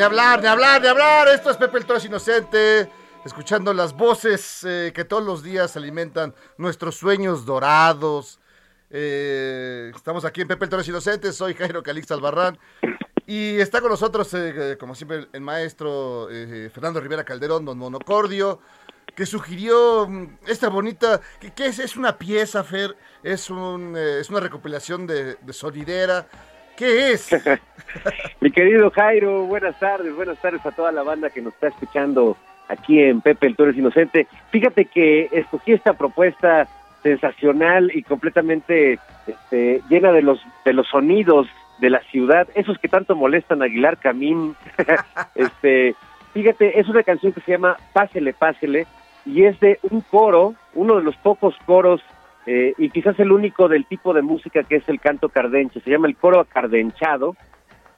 Ni hablar, ni hablar, ni hablar. Esto es Pepe el Toro es Inocente. Escuchando las voces eh, que todos los días alimentan nuestros sueños dorados. Eh, estamos aquí en Pepe el Toro es Inocente. Soy Jairo Calixto Albarrán. Y está con nosotros, eh, eh, como siempre, el maestro eh, Fernando Rivera Calderón, don Monocordio, que sugirió mm, esta bonita. ¿Qué, es? Es una pieza, Fer. Es, un, eh, es una recopilación de, de sonidera. ¿Qué es? Mi querido Jairo, buenas tardes, buenas tardes a toda la banda que nos está escuchando aquí en Pepe el Toro es Inocente. Fíjate que escogí esta propuesta sensacional y completamente este, llena de los de los sonidos de la ciudad, esos que tanto molestan a Aguilar Camín. este, fíjate, es una canción que se llama Pásele, Pásele y es de un coro, uno de los pocos coros eh, y quizás el único del tipo de música que es el canto cardenche, se llama el coro acardenchado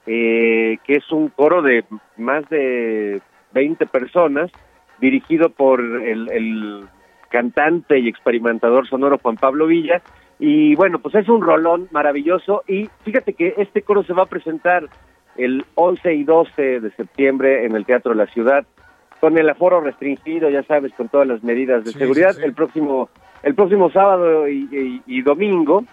eh, que es un coro de más de 20 personas, dirigido por el, el cantante y experimentador sonoro Juan Pablo Villa. Y bueno, pues es un rolón maravilloso. Y fíjate que este coro se va a presentar el 11 y 12 de septiembre en el Teatro de la Ciudad, con el aforo restringido, ya sabes, con todas las medidas de Sí, seguridad, sí, sí. el próximo el próximo sábado y, y- y domingo.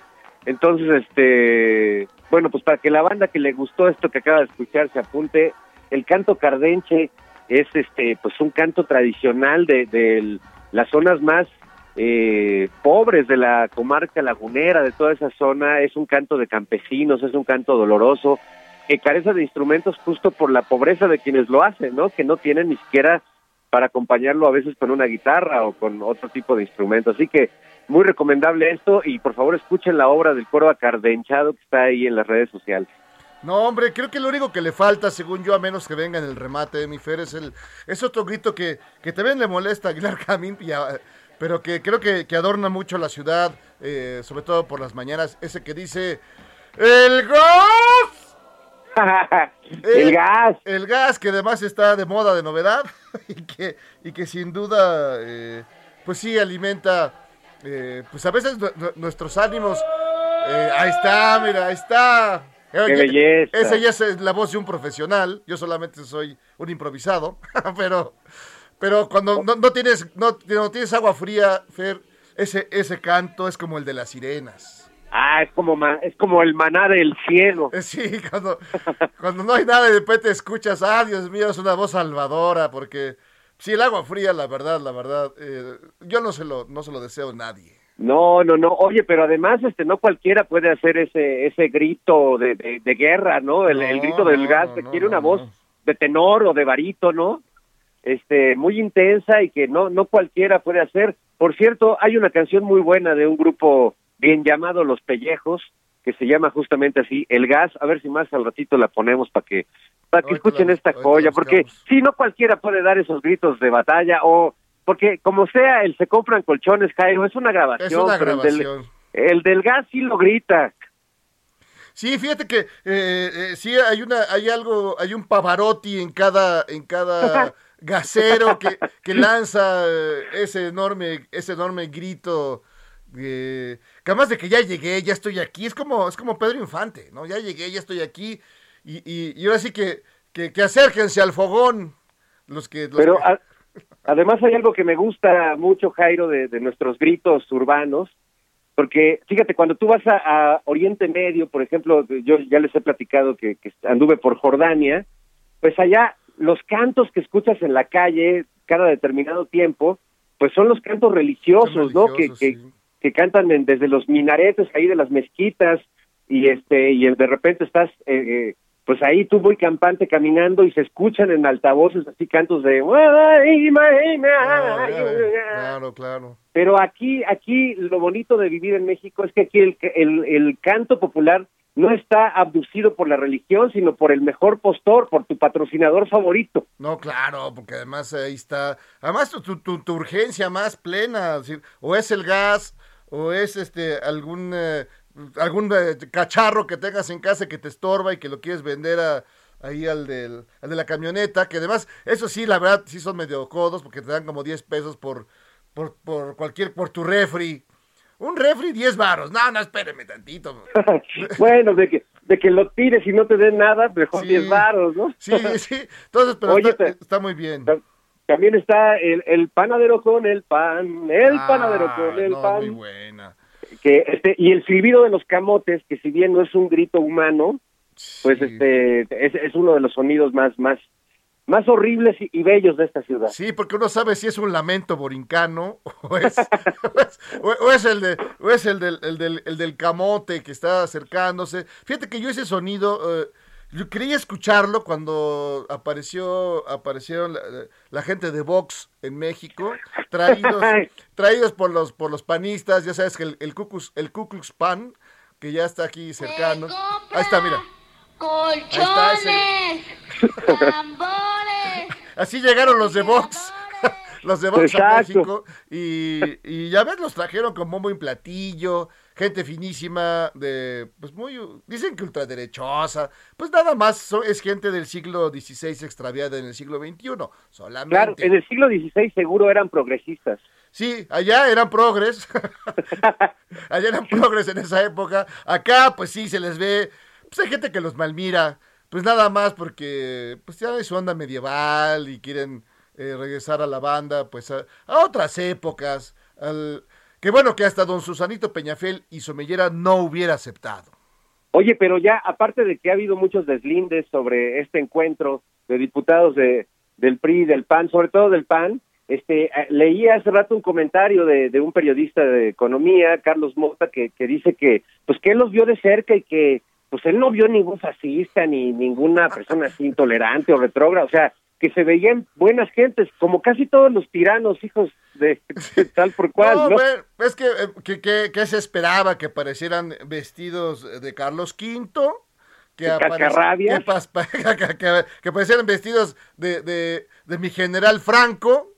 Entonces, este, bueno, pues para que la banda que le gustó esto que acaba de escuchar se apunte, el canto cardenche es este, pues un canto tradicional de, de las zonas más eh, pobres de la comarca lagunera, de toda esa zona, es un canto de campesinos, es un canto doloroso, que carece de instrumentos justo por la pobreza de quienes lo hacen, ¿no? Que no tienen ni siquiera para acompañarlo a veces con una guitarra o con otro tipo de instrumento. Así que muy recomendable esto y por favor escuchen la obra del coro acardenchado que está ahí en las redes sociales. No, hombre, creo que lo único que le falta, según yo, a menos que venga en el remate de mi Fer, es, el, es otro grito que, que también le molesta a Aguilar Camín, pero que creo que, que adorna mucho la ciudad, eh, sobre todo por las mañanas, ese que dice, ¡El gas! El gas. El gas, que además está de moda, de novedad, y que, y que sin duda, eh, pues sí, alimenta, eh, pues a veces nu- nu- nuestros ánimos. Eh, ahí está, mira, ahí está. ¡Qué Oye, belleza! Esa ya es la voz de un profesional, yo solamente soy un improvisado, pero, pero cuando no, no tienes, no, no tienes agua fría, Fer, ese, ese canto es como el de las sirenas. Ah, es como, ma- es como el maná del cielo. Eh, Sí, cuando, cuando no hay nada y de repente escuchas, ah, Dios mío, es una voz salvadora, porque sí, el agua fría, la verdad, la verdad, eh, yo no se lo, no se lo deseo a nadie. No, no, no. Oye, pero además, este, no cualquiera puede hacer ese, ese grito de, de, de guerra, ¿no? El, el No, grito del no, gas no, requiere no, una no, voz no. de tenor o de barítono, este, muy intensa y que no, no cualquiera puede hacer. Por cierto, hay una canción muy buena de un grupo bien llamado Los Pellejos, que se llama justamente así, El Gas. A ver si más al ratito la ponemos para que, para que escuchen la- esta joya, porque sí, no cualquiera puede dar esos gritos de batalla o porque como sea, el se compran colchones, Jairo, es una grabación. Es una pero el del- grabación. el del gas sí lo grita. Sí, fíjate que eh, eh, sí hay una, hay algo, hay un Pavarotti en cada, en cada gasero que, que lanza eh, ese enorme, ese enorme grito. Eh, que además de que ya llegué, ya estoy aquí, es como, es como Pedro Infante, ¿no? Ya llegué, ya estoy aquí, y, y, y ahora sí que, que, que acérquense al fogón, los que, los Pero que- a- además hay algo que me gusta mucho, Jairo, de, de nuestros gritos urbanos, porque fíjate, cuando tú vas a, a Oriente Medio, por ejemplo, yo ya les he platicado que, que anduve por Jordania, pues allá los cantos que escuchas en la calle cada determinado tiempo, pues son los cantos religiosos, ¿no? Que, que. Que cantan en- desde los minaretes ahí de las mezquitas y este y de repente estás eh, eh, pues ahí tú muy campante caminando y se escuchan en altavoces así cantos de claro. pero aquí aquí lo bonito de vivir en México es que aquí el, el, el canto popular no está abducido por la religión, sino por el mejor postor, por tu patrocinador favorito. No, claro, porque además ahí está, además tu, tu, tu- urgencia más plena, o es el gas, o es este algún eh, algún eh, cacharro que tengas en casa que te estorba y que lo quieres vender a, ahí al, del, al de la camioneta, que además, eso sí, la verdad, sí son medio codos, porque te dan como 10 pesos por, por, por cualquier, por tu refri. Un refri, 10 varos. No, no, espéreme tantito. bueno, de que de que lo tires y no te den nada, mejor Sí. 10 varos, ¿no? Sí, sí. Entonces, pero Oye, está, muy bien. Ta- También está el, el panadero con el pan, el panadero con Ah, el no, pan. Muy buena. que este y el silbido de los camotes que si bien no es un grito humano pues Sí. este es, es uno de los sonidos más más más horribles y, y bellos de esta ciudad Sí, porque uno sabe si es un lamento borincano o es, o es, o- o es el, de, o es el, del, el, del, el del camote que está acercándose. Fíjate que yo ese sonido, eh, yo quería escucharlo cuando apareció aparecieron la, la gente de Vox en México, traídos, traídos por los por los panistas, ya sabes que el, el, Klux- el Ku Klux Pan, que ya está aquí cercano. Ahí está, mira. está ese. Así llegaron los de Vox. Los de Vox a. México y, y ya ves, los trajeron con bombo y platillo, gente finísima, de, pues muy, dicen que ultraderechosa, pues nada más so- es gente del siglo XVI extraviada en el siglo XXI, solamente. claro en el siglo XVI seguro eran progresistas Sí, allá eran progres, allá eran progres en esa época, acá pues sí se les ve, pues hay gente que los malmira, pues nada más porque pues ya es su onda medieval y quieren eh, regresar a la banda, pues a, otras épocas, al, que bueno que hasta don Susanito Peñafel y Somellera no hubiera aceptado. Oye, pero ya aparte de que ha habido muchos deslindes sobre este encuentro de diputados de, del PRI, del PAN, sobre todo del PAN, este, eh, leí hace rato un comentario de, de un periodista de economía, Carlos Mota, que, que dice que, pues que él los vio de cerca y que, pues él no vio ningún fascista ni ninguna persona así intolerante o retrógrada, o sea, que se veían buenas gentes, como casi todos los tiranos, hijos de, de tal por cual, no, ¿no? bueno, es que, eh, que, que- que se esperaba que aparecieran vestidos de Carlos V, que, que, pas- pa- que- que- que aparecieran vestidos de, de, de mi general Franco,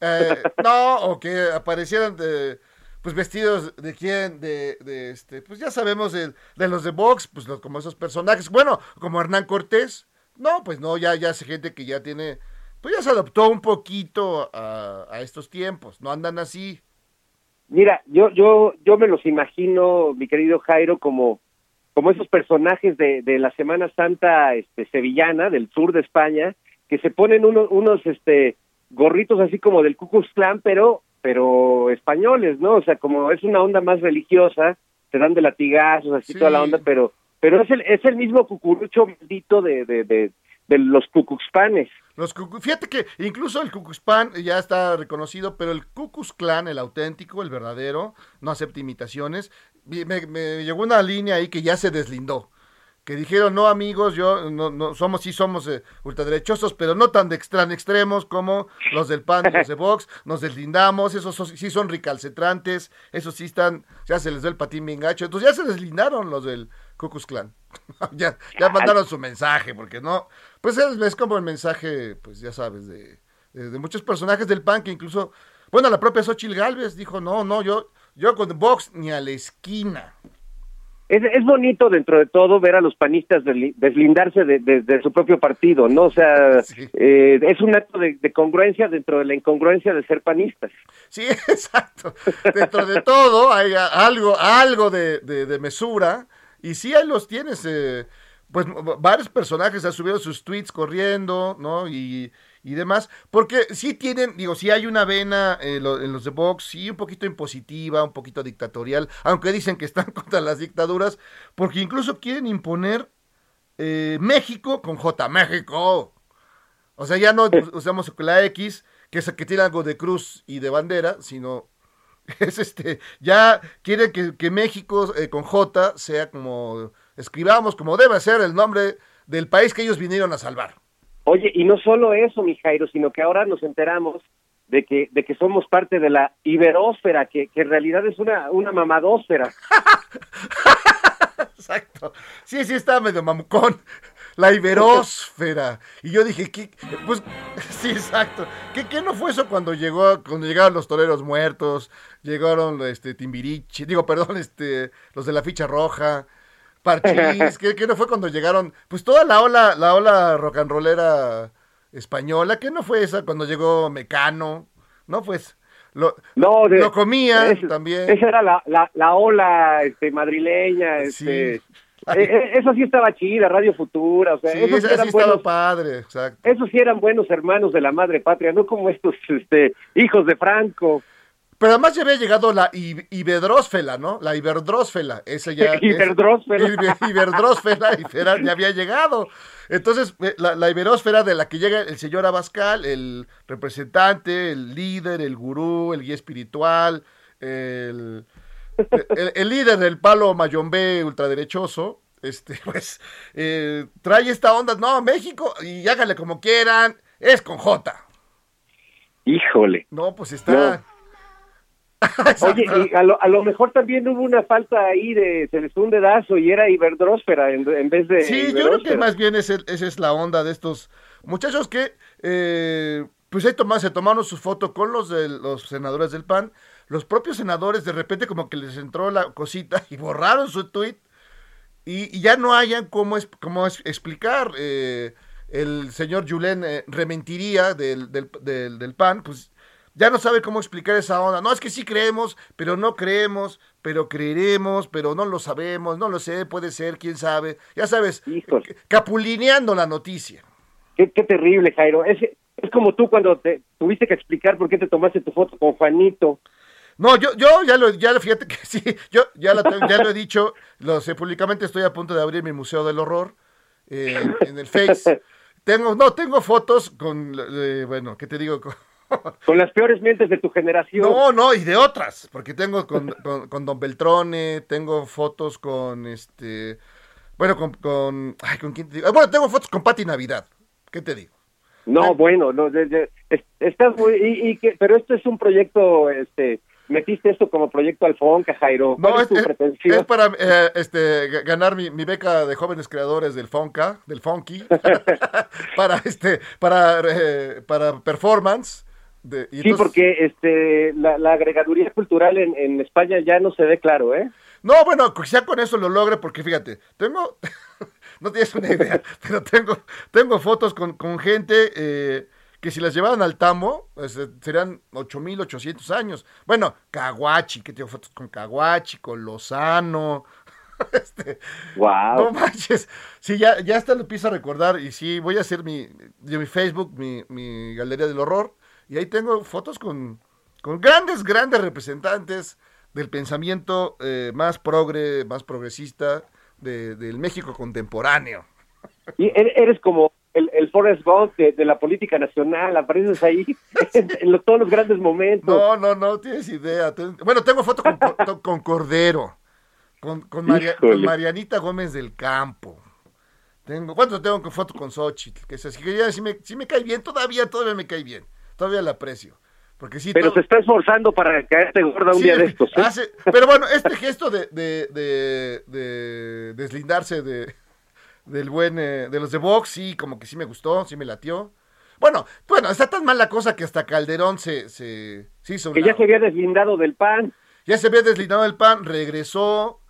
eh, no, o que aparecieran de, pues vestidos de quién, de, de este, pues ya sabemos de, de los de Vox, pues los- como esos personajes, bueno, como Hernán Cortés, no, pues no, ya, ya gente que ya tiene, pues ya se adoptó un poquito a, estos tiempos, no andan así. Mira, yo, yo, yo me los imagino, mi querido Jairo, como, como esos personajes de, de la Semana Santa este, sevillana, del sur de España, que se ponen unos, unos este, gorritos así como del Ku Klux Klan, pero, pero españoles, ¿no? O sea, como es una onda más religiosa, se dan de latigazos, así Sí. toda la onda, pero pero es el es el mismo cucurucho maldito de de, de, de los cucuxpanes. Los Cucu- Fíjate que incluso el Cucuxpan ya está reconocido, pero el Cucus Clan, el auténtico, el verdadero, no acepta imitaciones. Me llegó una línea ahí que ya se deslindó. Que dijeron, no amigos, yo no, no somos, sí somos eh, ultraderechosos, pero no tan de extremos como los del PAN los de Vox, nos deslindamos, esos sí son recalcitrantes, esos sí están, ya se les da el patín bien gacho, entonces ya se deslindaron los del Cucus Clan. ya, ya mandaron su mensaje, porque no, pues es, es como el mensaje, pues ya sabes, de, de, de muchos personajes del PAN que incluso, bueno, la propia Xochitl Galvez dijo, no, no, yo, yo con Vox ni a la esquina. Es, es bonito dentro de todo ver a los panistas desli- deslindarse de, de- de su propio partido, ¿no? O sea, Sí. eh, es un acto de, de congruencia dentro de la incongruencia de ser panistas. Sí, exacto. Dentro de todo hay algo, algo de, mesura. Y sí, ahí los tienes. eh, pues varios personajes han subido sus tweets corriendo, ¿no? Y, y demás. Porque sí tienen, digo, sí hay una vena eh, lo- en los de Vox, sí un poquito impositiva, un poquito dictatorial. Aunque dicen que están contra las dictaduras. Porque incluso quieren imponer eh, México con J. México. O sea, ya no usamos la X, que es que tiene algo de cruz y de bandera, sino es este, ya quieren que, que México eh, con J sea como, escribamos como debe ser el nombre del país que ellos vinieron a salvar. Oye, y no solo eso, mi Jairo, sino que ahora nos enteramos de que, de que somos parte de la iberósfera, que, que en realidad es una, una mamadósfera. Exacto. Sí, sí, está medio mamucón. La iberósfera. Y yo dije, ¿qué? Pues, sí, exacto. ¿Qué, qué no fue eso cuando llegó, cuando llegaron los toreros muertos? Llegaron, este, Timbiriche, digo, perdón, este, los de la ficha roja, Parchís, ¿qué, qué no fue cuando llegaron? Pues toda la ola, la ola rock and rollera española, ¿qué no fue esa cuando llegó Mecano? No, pues, lo, No, de- lo comían es- también. Esa era la, la, la ola este, madrileña. Este, Sí. eh, eh, eso sí estaba chida, Radio Futura, o sea, Sí, esos, sí eran buenos, padre, exacto. esos sí eran buenos hermanos de la madre patria, no como estos este, hijos de Franco. Pero además ya había llegado la iberdrósfela, ¿no? La iberdrósfela. Esa ya. es- Iberdrósfela. Era- ya había llegado. Entonces, eh, la, la iberósfera de la que llega el señor Abascal, el representante, el líder, el gurú, el guía espiritual, el, el, el líder del palo mayombe ultraderechoso, este, pues, eh, trae esta onda, no, México, y háganle como quieran, es con J. Híjole. No, pues está. Oye, y a lo, a lo mejor también hubo una falta ahí de, se les fue un dedazo y era iberdrósfera en, en vez de Sí, yo creo que más bien esa es la onda de estos muchachos que, eh, pues ahí toma- se tomaron su foto con los de los senadores del PAN. Los propios senadores de repente como que les entró la cosita y borraron su tweet y, y ya no hayan cómo, es, cómo es- explicar. eh, el señor Julen eh, Rementiría del, del, del, del PAN, pues ya no sabe cómo explicar esa onda. No, es que sí creemos, pero no creemos, pero creeremos, pero no lo sabemos, no lo sé, puede ser, quién sabe. Ya sabes, Híjole. capulineando la noticia. Qué, qué terrible, Jairo. Es, es como tú cuando te tuviste que explicar por qué te tomaste tu foto con Juanito. No, yo, yo ya lo, ya lo- fíjate que sí, yo ya, la ya lo he dicho, lo sé públicamente, estoy a punto de abrir mi Museo del Horror eh, en el Face. Tengo, no, tengo fotos con, eh, bueno, ¿qué te digo? Con- Con las peores mentes de tu generación. No, no, y de otras, porque tengo con, con, con Don Beltrone, tengo fotos con este, bueno, con, con, ay, ¿con quién te digo? Ah, Bueno, tengo fotos con Pati Navidad, ¿qué te digo? No, bueno, no, de- de- es- estás muy, y, y que, pero esto es un proyecto, este, metiste esto como proyecto Alfonca, Jairo. ¿Cuál No, es tu es- pretensión? es para eh, este, ganar mi, mi beca de jóvenes creadores del Fonca, del Funky, para, este, para, eh, para performance. De- Sí, porque este, la, la agregaduría cultural en, en España ya no se ve claro, ¿eh? No, bueno, quizá con eso lo logre, porque fíjate, tengo, no tienes una idea, pero tengo, tengo fotos con, con gente eh, que si las llevaran al tambo, pues, eh, serían 8800 años. Bueno, Caguachi, que tengo fotos con Caguachi, con Lozano. este, Wow. no manches. Sí, ya, ya hasta lo empiezo a recordar. Y sí, voy a hacer mi, de mi Facebook, mi, mi galería del horror. Y ahí tengo fotos con, con grandes, grandes representantes del pensamiento eh, más progre, más progresista de- del México contemporáneo. Y er- eres como el, el Forrest Gump de, de la política nacional, apareces ahí en, en los- todos los grandes momentos. No, no, no tienes idea. Bueno, tengo foto con, con- con Cordero, con, con. Marianita Gómez del Campo. Tengo, ¿Cuánto tengo con foto con Xochitl? Que es así que ya sí me, sí me cae bien, todavía, todavía me cae bien. Todavía la aprecio. Porque sí, Pero todo- se está esforzando para caerte gorda un Sí, día de estos. ¿eh? hace- pero bueno, este gesto de, de, de- de deslindarse de, del buen, eh, de los de Vox, sí, como que sí me gustó, sí me latió. Bueno, bueno, está tan mal la cosa que hasta Calderón se, se, se hizo Que ya lado. se había deslindado del pan. Ya se había deslindado el PAN, regresó.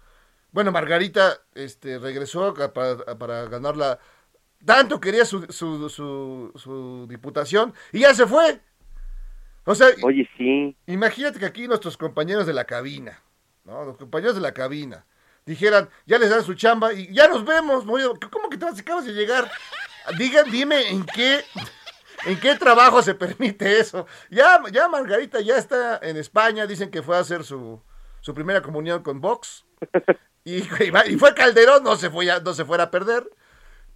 Bueno, Margarita este, regresó para, para ganar la... Tanto quería su, su, su, su diputación y ya se fue. O sea, Oye, sí. Imagínate que aquí nuestros compañeros de la cabina, ¿no? Los compañeros de la cabina dijeran, ya les dan su chamba y ya nos vemos. ¿Cómo que te vas- acabas de llegar? Digan, dime en qué, en qué trabajo se permite eso. Ya, ya Margarita ya está en España, dicen que fue a hacer su, su primera comunión con Vox. Y, y fue Calderón, no se, fue no se fuera a perder.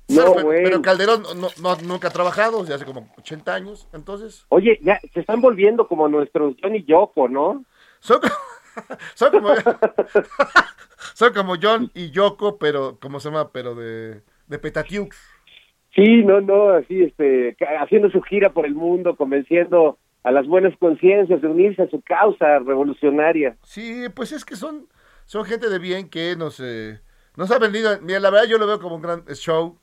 No, pero, Calderón no, no- nunca ha trabajado, ya hace como 80 años, entonces... Oye, ya se están volviendo como nuestros Johnny Yoko, ¿no? Son como, son como, son como John y Yoko, pero, ¿cómo se llama? Pero de, de Petatiux. Sí, no, no, así, este, haciendo su gira por el mundo, convenciendo a las buenas conciencias de unirse a su causa revolucionaria. Sí, pues es que son, son gente de bien que nos, eh, nos ha vendido. Mira, la verdad yo lo veo como un gran show.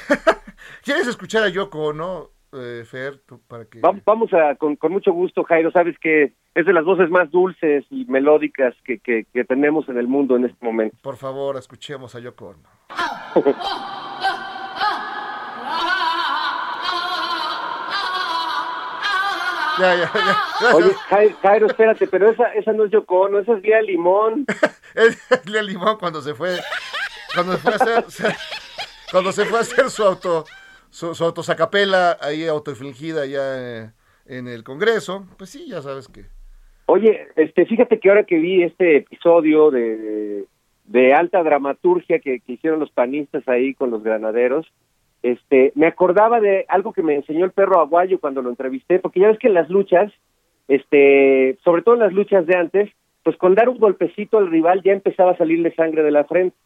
¿Quieres escuchar a Yoko, no, eh, Fer? Tú, para que... Va- Vamos a, con, con mucho gusto, Jairo, sabes que es de las voces más dulces y melódicas que, que, que tenemos en el mundo en este momento. Por favor, escuchemos a Yoko. Ono. Ya, ya, ya. Gracias. Oye, Jai- Jairo, espérate, pero esa, esa no es Yoko Ono, esa es Vía Limón. Es el limón cuando se fue, cuando se fue a hacer, se- cuando se fue a hacer su auto, su, su autosacapela ahí autoinfligida ya eh, en el Congreso, pues sí, ya sabes que. Oye, este, fíjate que ahora que vi este episodio de, de alta dramaturgia que, que hicieron los panistas ahí con los granaderos, este, me acordaba de algo que me enseñó el perro aguayo cuando lo entrevisté, porque ya ves que en las luchas, este, sobre todo en las luchas de antes, pues con dar un golpecito al rival ya empezaba a salirle sangre de la frente.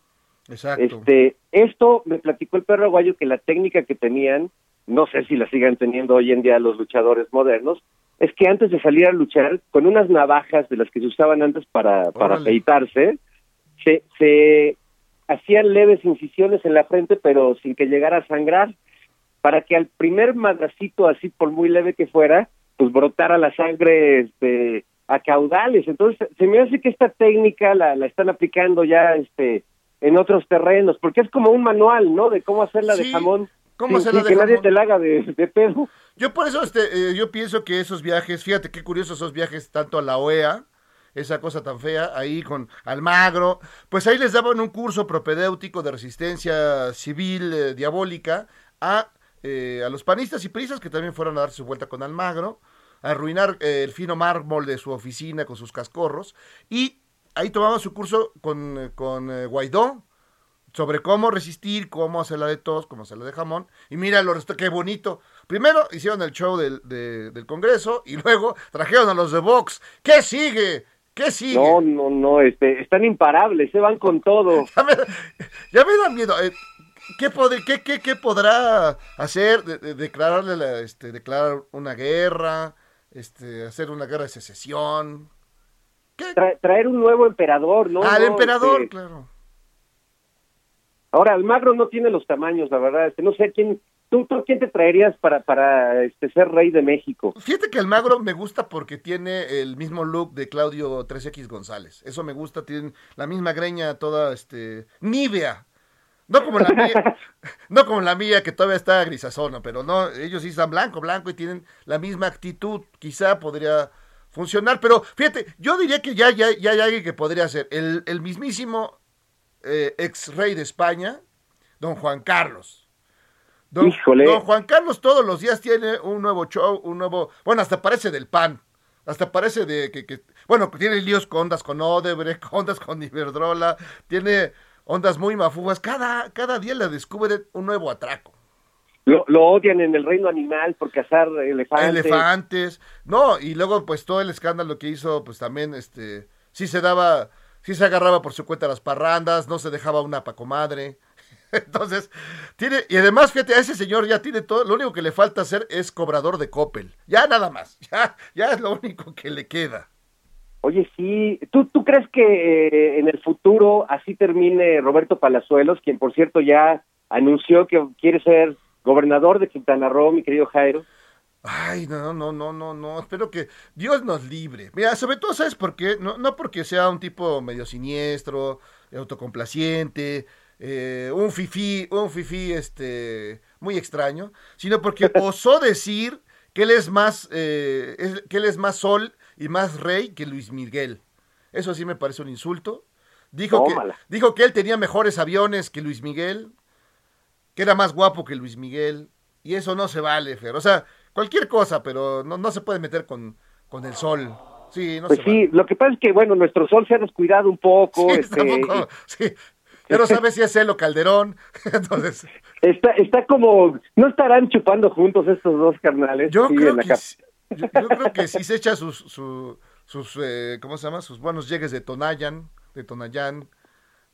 Exacto. Este, esto me platicó el perro aguayo que la técnica que tenían, no sé si la sigan teniendo hoy en día los luchadores modernos, es que antes de salir a luchar, con unas navajas de las que se usaban antes para, para afeitarse, se, se hacían leves incisiones en la frente, pero sin que llegara a sangrar, para que al primer madracito, así por muy leve que fuera, pues brotara la sangre este, a caudales. Entonces, se me hace que esta técnica la, la están aplicando ya este, en otros terrenos, porque es como un manual, ¿no? De cómo hacerla de jamón. cómo hacerla de que nadie te la haga de, de pedo. Yo por eso este, eh, yo pienso que esos viajes, fíjate qué curiosos esos viajes tanto a la OEA, esa cosa tan fea, ahí con Almagro, pues ahí les daban un curso propedéutico de resistencia civil eh, diabólica a, eh, a los panistas y prisas que también fueron a dar su vuelta con Almagro, a arruinar eh, el fino mármol de su oficina con sus cascorros, y ahí tomaban su curso con, eh, con eh, Guaidó, sobre cómo resistir, cómo hacerla de tos, cómo hacerla de jamón. Y mira, lo resto, qué bonito. Primero hicieron el show del, de- del Congreso y luego trajeron a los de Vox. ¿Qué sigue? ¿Qué sigue? No, no, no, este, están imparables, se van con todo. Ya me, ya me da miedo. eh, ¿Qué, qué, qué- qué podrá hacer? De- de- declararle la- este, declarar una guerra, este, hacer una guerra de secesión. Tra- traer un nuevo emperador, ¿no? Al No, emperador, este, claro. Ahora, Almagro no tiene los tamaños, la verdad. Este, no sé quién, tú, tú quién te traerías para, para este, ser rey de México. Fíjate que Almagro me gusta porque tiene el mismo look de Claudio 3X González. Eso me gusta, tienen la misma greña toda este nívea. No como la mía, no como la mía que todavía está grisazona, pero no, ellos sí están blanco, blanco y tienen la misma actitud. Quizá podría funcionar, pero fíjate, yo diría que ya, ya, ya hay alguien que podría ser el, el mismísimo eh, ex rey de España, don Juan Carlos. Don, Híjole. don Juan Carlos todos los días tiene un nuevo show, un nuevo, bueno, hasta parece del pan, hasta parece de que, que- bueno, tiene líos con ondas con Odebrecht, ondas con Iberdrola, tiene ondas muy mafugas. Cada, cada día le descubre un nuevo atraco. Lo, lo odian en el reino animal por cazar elefantes. Elefantes. No, y luego pues todo el escándalo que hizo, pues también, este, sí se daba, sí se agarraba por su cuenta las parrandas, no se dejaba una pacomadre. Entonces, tiene, y además, fíjate, a ese señor ya tiene todo, lo único que le falta hacer es cobrador de Coppel. Ya nada más, ya, ya es lo único que le queda. Oye, sí, ¿tú, tú crees que eh, en el futuro así termine Roberto Palazuelos, quien por cierto ya anunció que quiere ser gobernador de Quintana Roo, mi querido Jairo? Ay, no, no, no, no, no, espero que Dios nos libre. Mira, sobre todo, ¿sabes por qué? No, no porque sea un tipo medio siniestro, autocomplaciente, eh, un fifí, un fifí, este, muy extraño, sino porque osó decir que él es más, eh, es- que él es más sol y más rey que Luis Miguel. Eso sí me parece un insulto. Dijo que, dijo que él tenía mejores aviones que Luis Miguel, que era más guapo que Luis Miguel, y eso no se vale, Fer. O sea, cualquier cosa, pero no, no se puede meter con, con el sol. Sí, no Pues se sí, lo que pasa es que, bueno, nuestro sol se ha descuidado un poco. Sí, este, tampoco- sí. Ya no sabes si es él o Calderón. Entonces, está, está como, ¿no estarán chupando juntos estos dos carnales? yo creo en la que sí- yo, yo creo que sí se echa sus, su- sus eh, ¿cómo se llama? Sus buenos llegues de Tonayan, de Tonayán,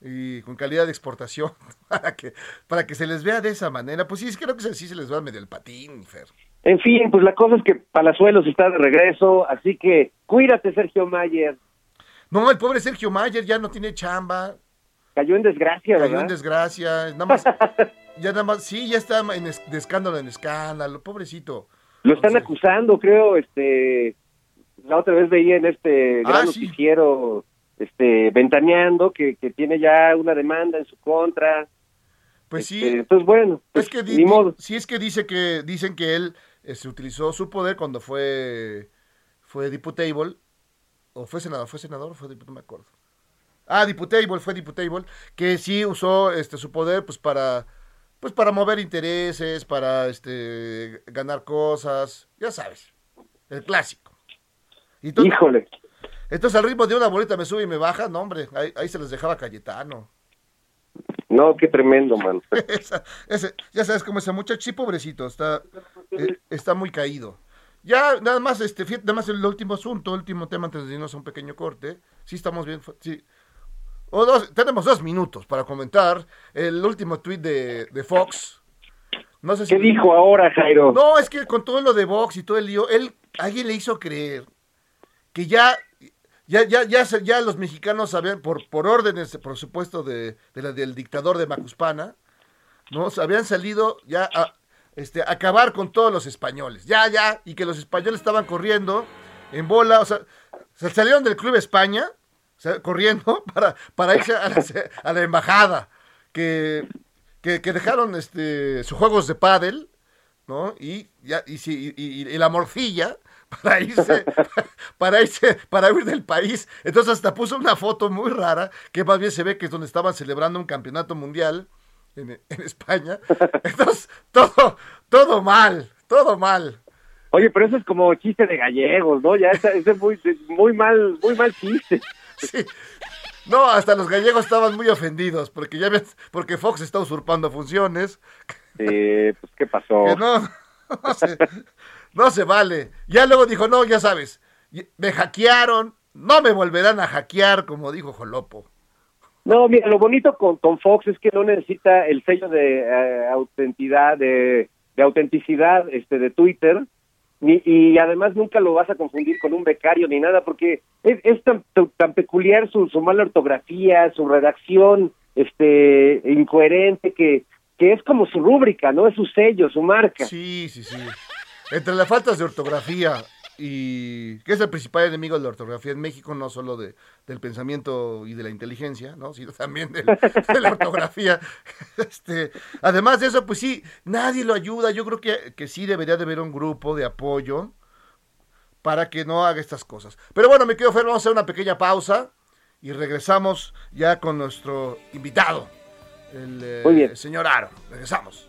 y con calidad de exportación, para que, para que se les vea de esa manera. Pues sí, es que creo que sí se les va medio el patín, Fer. En fin, pues la cosa es que Palazuelos está de regreso, así que cuídate, Sergio Mayer. No, el pobre Sergio Mayer ya no tiene chamba, Cayó en desgracia, cayó ¿verdad? en desgracia, nada más, ya nada más, sí, ya está en es- de escándalo en escándalo, pobrecito. Lo están acusando, creo, este, la otra vez veía en este gran Ah, sí. Este, ventaneando, que, que tiene ya una demanda en su contra. Pues sí, Este, entonces, bueno, pues, es que di- ni modo. sí es que dice que dicen que él eh, se utilizó su poder cuando fue fue diputable o fue senador, fue senador, fue diputado, no me acuerdo. Ah, diputable, fue diputable, que sí usó este su poder pues para pues para mover intereses, para este ganar cosas, ya sabes, el clásico. Y Híjole, entonces al ritmo de una bolita me sube y me baja, no hombre, ahí, ahí se les dejaba Cayetano. no, qué tremendo, man. Esa- ese, ya sabes cómo ese muchacho, sí, pobrecito, está, eh, está muy caído. Ya, nada más, este, nada más el último asunto, último tema antes de irnos a un pequeño corte. Sí, estamos bien, sí. O dos, tenemos dos minutos para comentar el último tweet de, de Fox. No sé si. ¿Qué dijo ahora, Jairo? No, es que con todo lo de Vox y todo el lío, él, alguien le hizo creer que ya, ya, ya, ya, ya los mexicanos habían, por, por órdenes, por supuesto, de, de la- del dictador de Macuspana, ¿no? Habían salido ya a este, acabar con todos los españoles. Ya, ya, y que los españoles estaban corriendo en bola, o sea, se salieron del Club España, corriendo para, para irse a la, embajada, que, que, dejaron este, sus juegos de pádel, ¿no? Y, ya, y, y, y- y la morcilla para irse, para irse, para huir del país. Entonces hasta puso una foto muy rara, que más bien se ve que es donde estaban celebrando un campeonato mundial en, en España. Entonces, todo, todo mal, todo mal. Oye, pero eso es como chiste de gallegos, ¿no? Ya ese es muy, muy mal, muy mal chiste. Sí. No, hasta los gallegos estaban muy ofendidos porque ya ves, porque Fox está usurpando funciones. Eh, pues, ¿qué pasó? Que no, no se, no se vale. Ya luego dijo, no, ya sabes, me hackearon, no me volverán a hackear, como dijo Jolopo. No, mira, lo bonito con, con Fox es que no necesita el sello de eh, autenticidad, de, de autenticidad este, de Twitter, ni, y además nunca lo vas a confundir con un becario ni nada, porque es, es tan, tan peculiar su, su mala ortografía, su redacción este incoherente, que, que es como su rúbrica, ¿no? Es su sello, su marca. Sí, sí, sí. Entre las faltas de ortografía y que es el principal enemigo de la ortografía en México, no solo de, del pensamiento y de la inteligencia, ¿no? sino también del- de, la ortografía. Este, además de eso, pues sí, nadie lo ayuda. Yo creo que, que sí debería de haber un grupo de apoyo para que no haga estas cosas. Pero bueno, me quedo Fer, vamos a hacer una pequeña pausa y regresamos ya con nuestro invitado, el eh, Muy bien. señor Aro. Regresamos.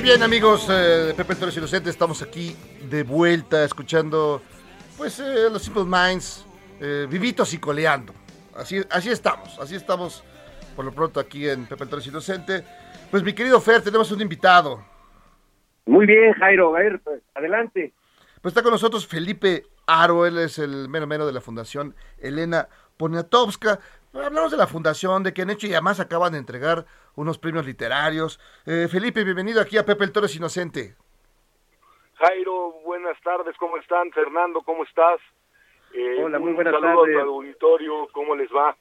Muy bien, amigos eh, de Pepe el Toro es Inocente, estamos aquí de vuelta escuchando, pues, eh, los Simple Minds, eh, vivitos y coleando. Así, así estamos, así estamos por lo pronto aquí en Pepe el Toro es Inocente. Pues, mi querido Fer, tenemos un invitado. Muy bien, Jairo, a ver, pues, adelante. Pues está con nosotros Felipe Aro, él es el mero mero de la Fundación Elena Poniatowska. Hablamos de la fundación, de que han hecho y además acaban de entregar unos premios literarios. Eh, Felipe, bienvenido aquí a Pepe el Toro es Inocente. Jairo, buenas tardes, ¿cómo están? Fernando, ¿cómo estás? Eh, Hola, muy un buenas saludo tardes. a tu auditorio, ¿cómo les va?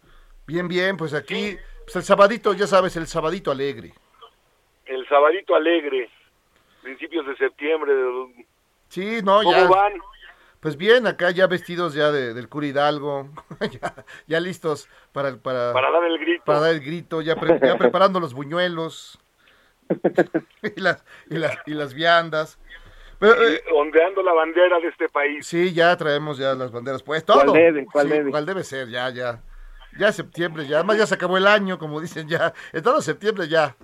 Bien, bien, pues aquí, pues el sabadito, ya sabes, el sabadito alegre. El sabadito alegre, principios de septiembre. de- Sí, no, ¿Cómo ya. van? Pues bien, acá ya vestidos ya de- del cura Hidalgo, ya, ya listos para, el- para, Para dar el grito. para dar el grito, ya, pre- ya preparando los buñuelos y, las, y, las, y las viandas. Pero, eh, ondeando la bandera de este país. sí, ya traemos ya las banderas, pues ¿Cuál todo. debe? ¿Cuál Sí, debe? ¿Cuál debe ser? Ya, ya. Ya septiembre, ya. Además ya se acabó el año, como dicen ya. Entrando septiembre ya.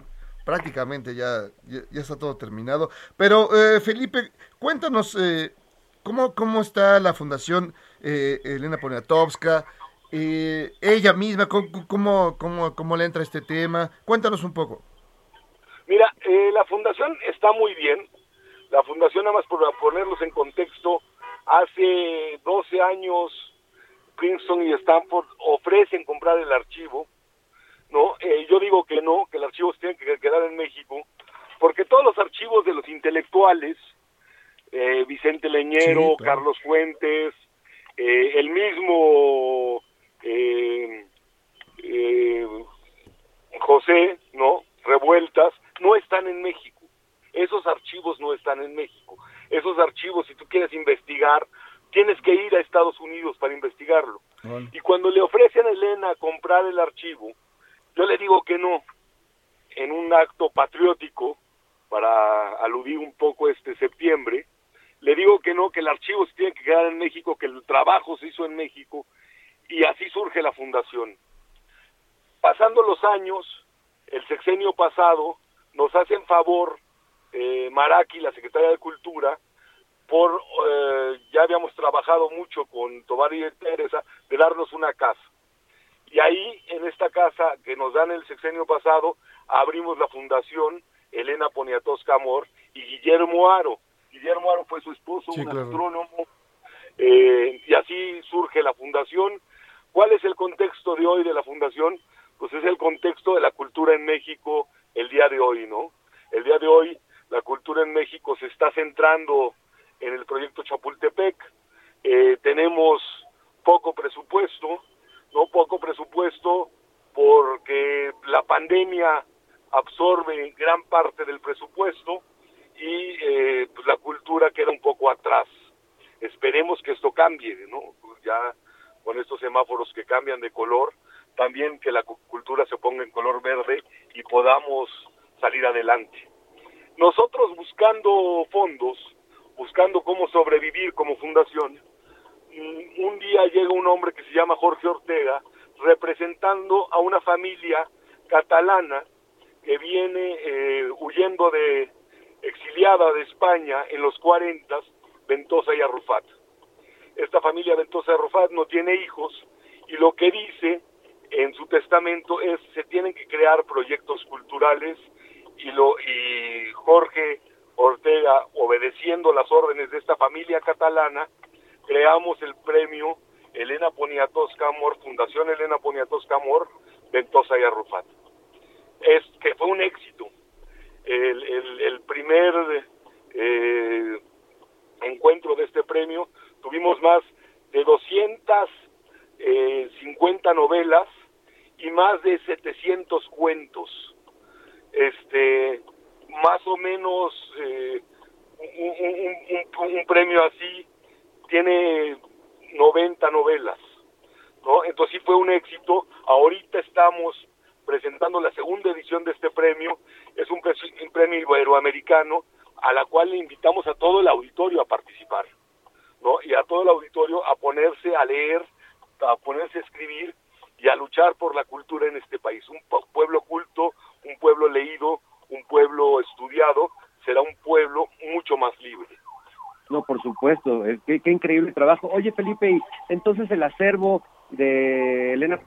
Prácticamente ya, ya, ya está todo terminado. Pero, eh, Felipe, cuéntanos eh, ¿cómo, cómo está la Fundación eh, Elena Poniatowska. Eh, ella misma, ¿cómo, cómo, cómo, le entra este tema? Cuéntanos un poco. Mira, eh, la fundación está muy bien. La fundación, nada más por ponerlos en contexto, hace 12 años Princeton y Stanford ofrecen comprar el archivo. No, Eh, yo digo que no, que el archivo tiene que quedar en México, porque todos los archivos de los intelectuales, eh, Vicente Leñero, Sí, claro. Carlos Fuentes, eh, el mismo eh, eh, José, ¿no? Revueltas, no están en México. Esos archivos no están en México. Esos archivos, si tú quieres investigar, tienes que ir a Estados Unidos para investigarlo. Y cuando le ofrecen a Elena comprar el archivo, yo le digo que no, en un acto patriótico, para aludir un poco este septiembre, le digo que no, que el archivo se tiene que quedar en México, que el trabajo se hizo en México, y así surge la fundación. Pasando los años, el sexenio pasado, nos hacen favor eh, Maraki, la secretaria de Cultura, por, eh, ya habíamos trabajado mucho con Tobar y Teresa, de darnos una casa. Y ahí, en esta casa que nos dan el sexenio pasado, abrimos la fundación Elena Poniatowska Amor y Guillermo Aro. Guillermo Aro fue su esposo, Sí, un claro. astrónomo, eh, y así surge la fundación. ¿Cuál es el contexto de hoy de la fundación? Pues es el contexto de la cultura en México el día de hoy, ¿no? El día de hoy la cultura en México se está centrando en el proyecto Chapultepec. Eh, tenemos poco presupuesto, no poco presupuesto porque la pandemia absorbe gran parte del presupuesto y eh, pues la cultura queda un poco atrás. Esperemos que esto cambie, ¿no? Ya con estos semáforos que cambian de color, también que la cu- cultura se ponga en color verde y podamos salir adelante. Nosotros buscando fondos, buscando cómo sobrevivir como fundación, mm, un día llega un hombre que se llama Jorge Ortega, representando a una familia catalana que viene eh, huyendo de exiliada de España en los 40, Ventosa y Arrufat. Esta familia Ventosa y Arrufat no tiene hijos y lo que dice en su testamento es se tienen que crear proyectos culturales y lo y Jorge Ortega obedeciendo las órdenes de esta familia catalana creamos el premio Elena Poniatowska Amor Fundación Elena Poniatowska Amor Ventosa y Arrufat es que fue un éxito el, el, el primer eh, encuentro de este premio tuvimos más de 200 novelas y más de 700 cuentos. Este, más o menos eh, un, un- un- un premio así tiene 90 novelas, ¿no? Entonces sí fue un éxito. Ahorita estamos presentando la segunda edición de este premio. Es un, pre- un premio iberoamericano a la cual le invitamos a todo el auditorio a participar, ¿no? Y a todo el auditorio a ponerse a leer, a ponerse a escribir y a luchar por la cultura en este país. Un pu- pueblo culto, un pueblo leído, un pueblo estudiado, será un pueblo mucho más libre. No, por supuesto, qué, increíble trabajo. Oye, Felipe, entonces el acervo de Elena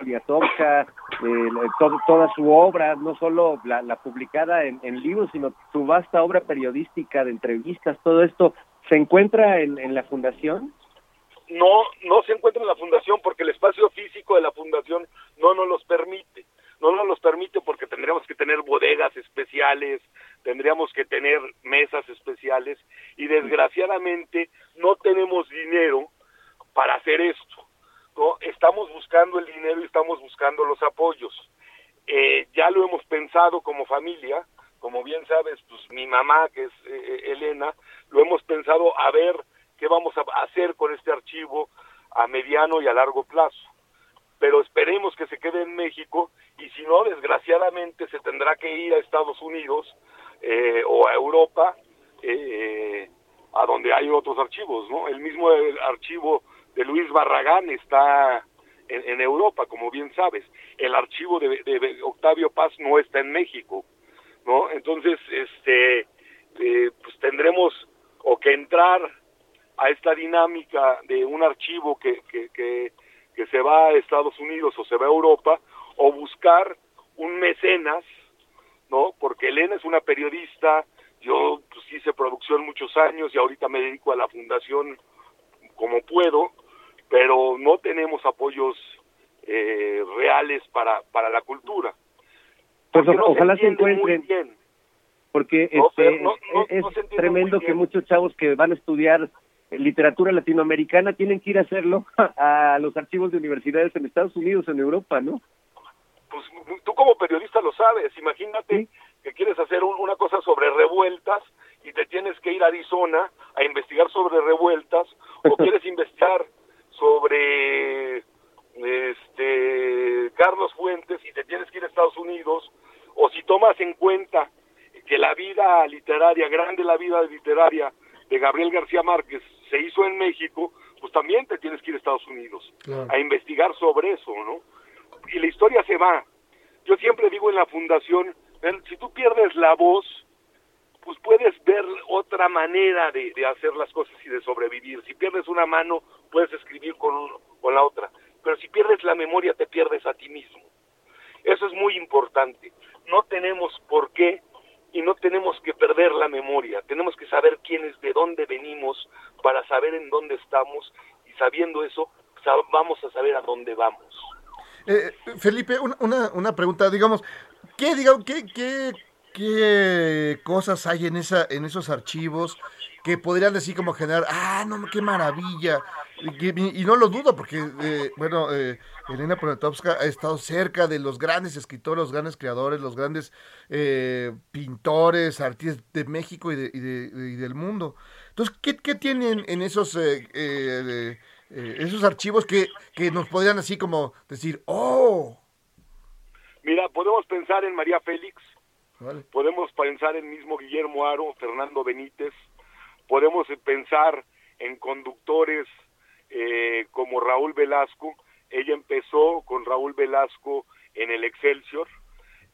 to- toda su obra, no solo la, la publicada en, en libros, sino su vasta obra periodística de entrevistas, todo esto, ¿se encuentra en, en la fundación? no no se encuentra en la fundación porque el espacio físico de la fundación no nos los permite no nos los permite porque tendríamos que tener bodegas especiales tendríamos que tener mesas especiales y desgraciadamente no tenemos dinero para hacer esto no estamos buscando el dinero y estamos buscando los apoyos Eh, ya lo hemos pensado como familia como bien sabes pues mi mamá que es eh, Elena lo hemos pensado a ver qué vamos a hacer con este archivo a mediano y a largo plazo. Pero esperemos que se quede en México y si no, desgraciadamente se tendrá que ir a Estados Unidos eh, o a Europa, eh, a donde hay otros archivos, ¿no? El mismo eh, archivo de Luis Barragán está en, Europa, como bien sabes. El archivo de, de Octavio Paz no está en México, ¿no? Entonces, este, eh, pues tendremos o que entrar a esta dinámica de un archivo que, que, que, que se va a Estados Unidos o se va a Europa, o buscar un mecenas, ¿no? Porque Elena es una periodista, yo pues, hice producción muchos años y ahorita me dedico a la fundación como puedo, pero no tenemos apoyos eh, reales para, para la cultura. Pues Porque o- no ojalá se muy encuentren. bien. porque No, este, no- es tremendo que muchos chavos que van a estudiar literatura latinoamericana tienen que ir a hacerlo a los archivos de universidades en Estados Unidos, en Europa, ¿no? pues tú como periodista lo sabes, imagínate que quieres hacer un- una cosa sobre revueltas y te tienes que ir a Arizona a investigar sobre revueltas o quieres investigar sobre este Carlos Fuentes y te tienes que ir a Estados Unidos o si tomas en cuenta que la vida literaria, grande la vida literaria de Gabriel García Márquez se hizo en México, pues también te tienes que ir a Estados Unidos Claro. a investigar sobre eso, ¿no? y la historia se va. Yo siempre digo en la fundación, si tú pierdes la voz, pues puedes ver otra manera de, de hacer las cosas y de sobrevivir. Si pierdes una mano, puedes escribir con, un- con la otra. Pero si pierdes la memoria, te pierdes a ti mismo. Eso es muy importante. No tenemos por qué y no tenemos que perder la memoria. Tenemos que saber quiénes, de dónde venimos, para saber en dónde estamos y sabiendo eso, vamos a saber a dónde vamos. Eh, Felipe, una, una, una pregunta, digamos, ¿qué, digamos, qué, qué, qué cosas hay en, esa, en esos archivos que podrían decir como generar, ah, no, qué maravilla? Y, no lo dudo, porque, eh, bueno, eh, Elena Poniatowska ha estado cerca de los grandes escritores, los grandes creadores, los grandes eh, pintores, artistas de México y, de- y de- y del mundo. Entonces, ¿qué, qué tienen en esos... eh, eh, eh, esos archivos que, que nos podrían así como decir, oh, Mira, podemos pensar en María Félix, Podemos pensar en mismo Guillermo Aro, Fernando Benítez, podemos pensar en conductores eh, como Raúl Velasco. Ella empezó con Raúl Velasco en el Excelsior,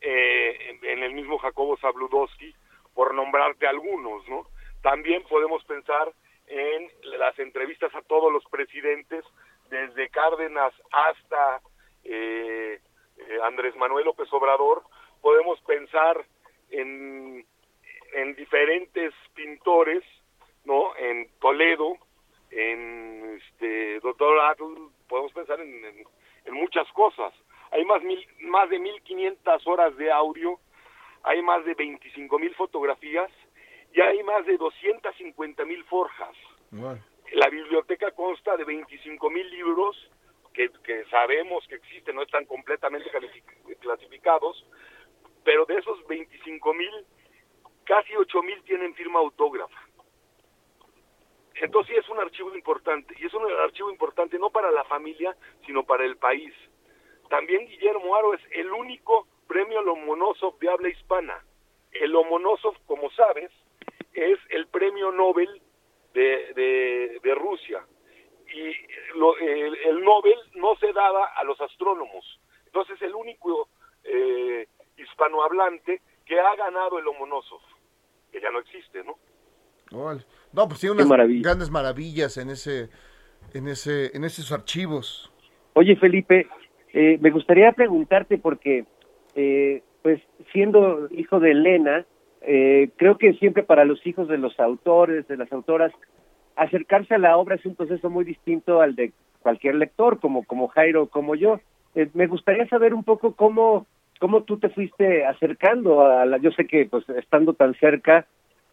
eh, en, en el mismo Jacobo Zabludowski, por nombrarte algunos, ¿no? También podemos pensar en las entrevistas a todos los presidentes, desde Cárdenas hasta eh, eh, Andrés Manuel López Obrador, podemos pensar en, en diferentes pintores, ¿no? En Toledo, en este Doctor Atl, podemos pensar en, en- en muchas cosas. Hay más, mil, más de 1500 horas de audio, hay más de 25 mil fotografías y hay más de 250 mil forjas. Igual. La biblioteca consta de 25 mil libros que, que sa- sabemos que existen, no están completamente clasificados, pero de esos 25 mil, casi 8 mil tienen firma autógrafa. Entonces sí es un archivo importante, y es un archivo importante no para la familia, sino para el país. También Guillermo Aro es el único premio Lomonosov de habla hispana. El Lomonosov, como sabes, es el premio Nobel de, de, de Rusia. Y lo- el, el Nobel no se daba a los astrónomos. Entonces el único eh, hispanohablante que ha ganado el Lomonosov, que ya no existe, ¿no? No, pues tiene unas maravilla. grandes maravillas en ese, en ese, en esos archivos. Oye, Felipe, eh, me gustaría preguntarte porque, eh, pues, siendo hijo de Elena, eh, creo que siempre para los hijos de los autores, de las autoras, acercarse a la obra es un proceso muy distinto al de cualquier lector, como, como Jairo, como yo. Eh, me gustaría saber un poco cómo, cómo tú te fuiste acercando a la, yo sé que, pues, estando tan cerca,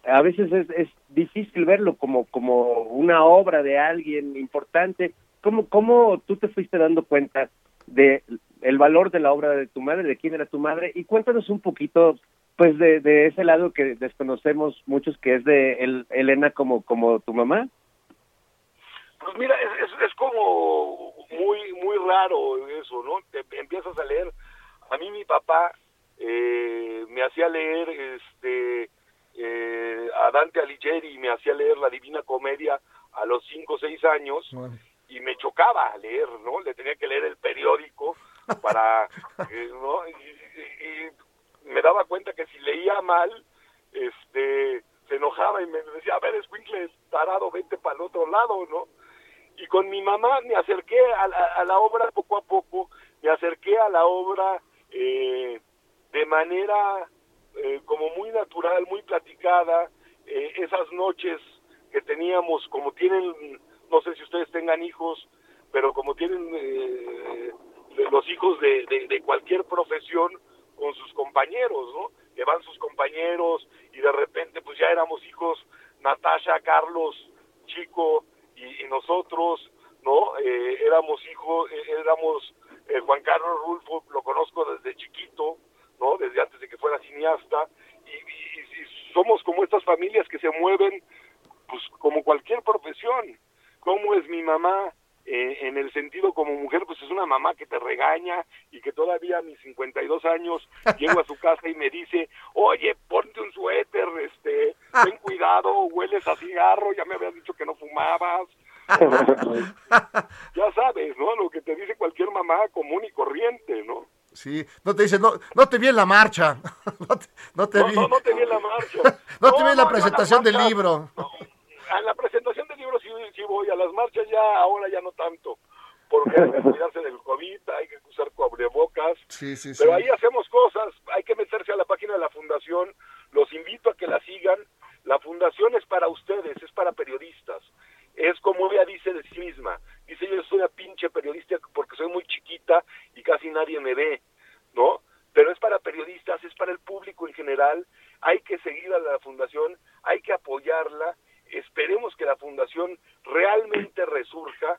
a veces es, es difícil verlo como, como una obra de alguien importante. ¿Cómo, ¿Cómo tú te fuiste dando cuenta de el valor de la obra de tu madre, de quién era tu madre? Y cuéntanos un poquito, pues, de, de ese lado que desconocemos muchos, que es de el- Elena como, como tu mamá. Pues mira, es, es, es como muy muy raro eso, ¿no? Te empiezas a leer. A mí mi papá eh, me hacía leer este eh, a Dante Alighieri, me hacía leer la Divina Comedia a los 5 o 6 años y me chocaba leer, ¿no? Le tenía que leer el periódico para, eh, ¿no? Y, y- y me daba cuenta que si leía mal, este, se enojaba y me decía, a ver, escuincle, tarado, vete para el otro lado, ¿no? Y con mi mamá me acerqué a la, a la obra poco a poco, me acerqué a la obra eh, de manera eh, como muy natural, muy platicada, eh, esas noches que teníamos, como tienen, no sé si ustedes tengan hijos, pero como tienen eh, los hijos de, de, cualquier profesión con sus compañeros, ¿no? Que van sus compañeros y de repente pues ya éramos hijos, Natasha, Carlos, Chico y, y nosotros, ¿no? Eh, éramos hijos, éramos eh, Juan Carlos Rulfo, lo conozco desde chiquito, ¿no? Desde antes de que fuera cineasta y, y- y somos como estas familias que se mueven pues como cualquier profesión. ¿Cómo es mi mamá? Eh, en el sentido como mujer, pues es una mamá que te regaña y que todavía a mis 52 años llego a su casa y me dice, oye, ponte un suéter, este, ten cuidado, hueles a cigarro, ya me habías dicho que no fumabas. ya sabes, ¿no? Lo que te dice cualquier mamá común y corriente, ¿no? Sí, no te dice, no, no te vi en la marcha. no te, no te No, vi. no, no te vi en la marcha. No te vi en la presentación del libro. A la presentación del libro sí, sí voy, a las marchas ya, ahora ya no tanto, porque hay que cuidarse del COVID, hay que usar cubrebocas, Sí, sí, sí. pero ahí hacemos cosas, hay que meterse a la página de la fundación, los invito a que la sigan, la fundación es para ustedes, es para periodistas, es como ella dice de sí misma, dice yo soy una pinche periodista porque soy muy chiquita y casi nadie me ve, ¿no? Pero es para periodistas, es para el público en general, hay que seguir a la fundación, hay que apoyarla, esperemos que la fundación realmente resurja,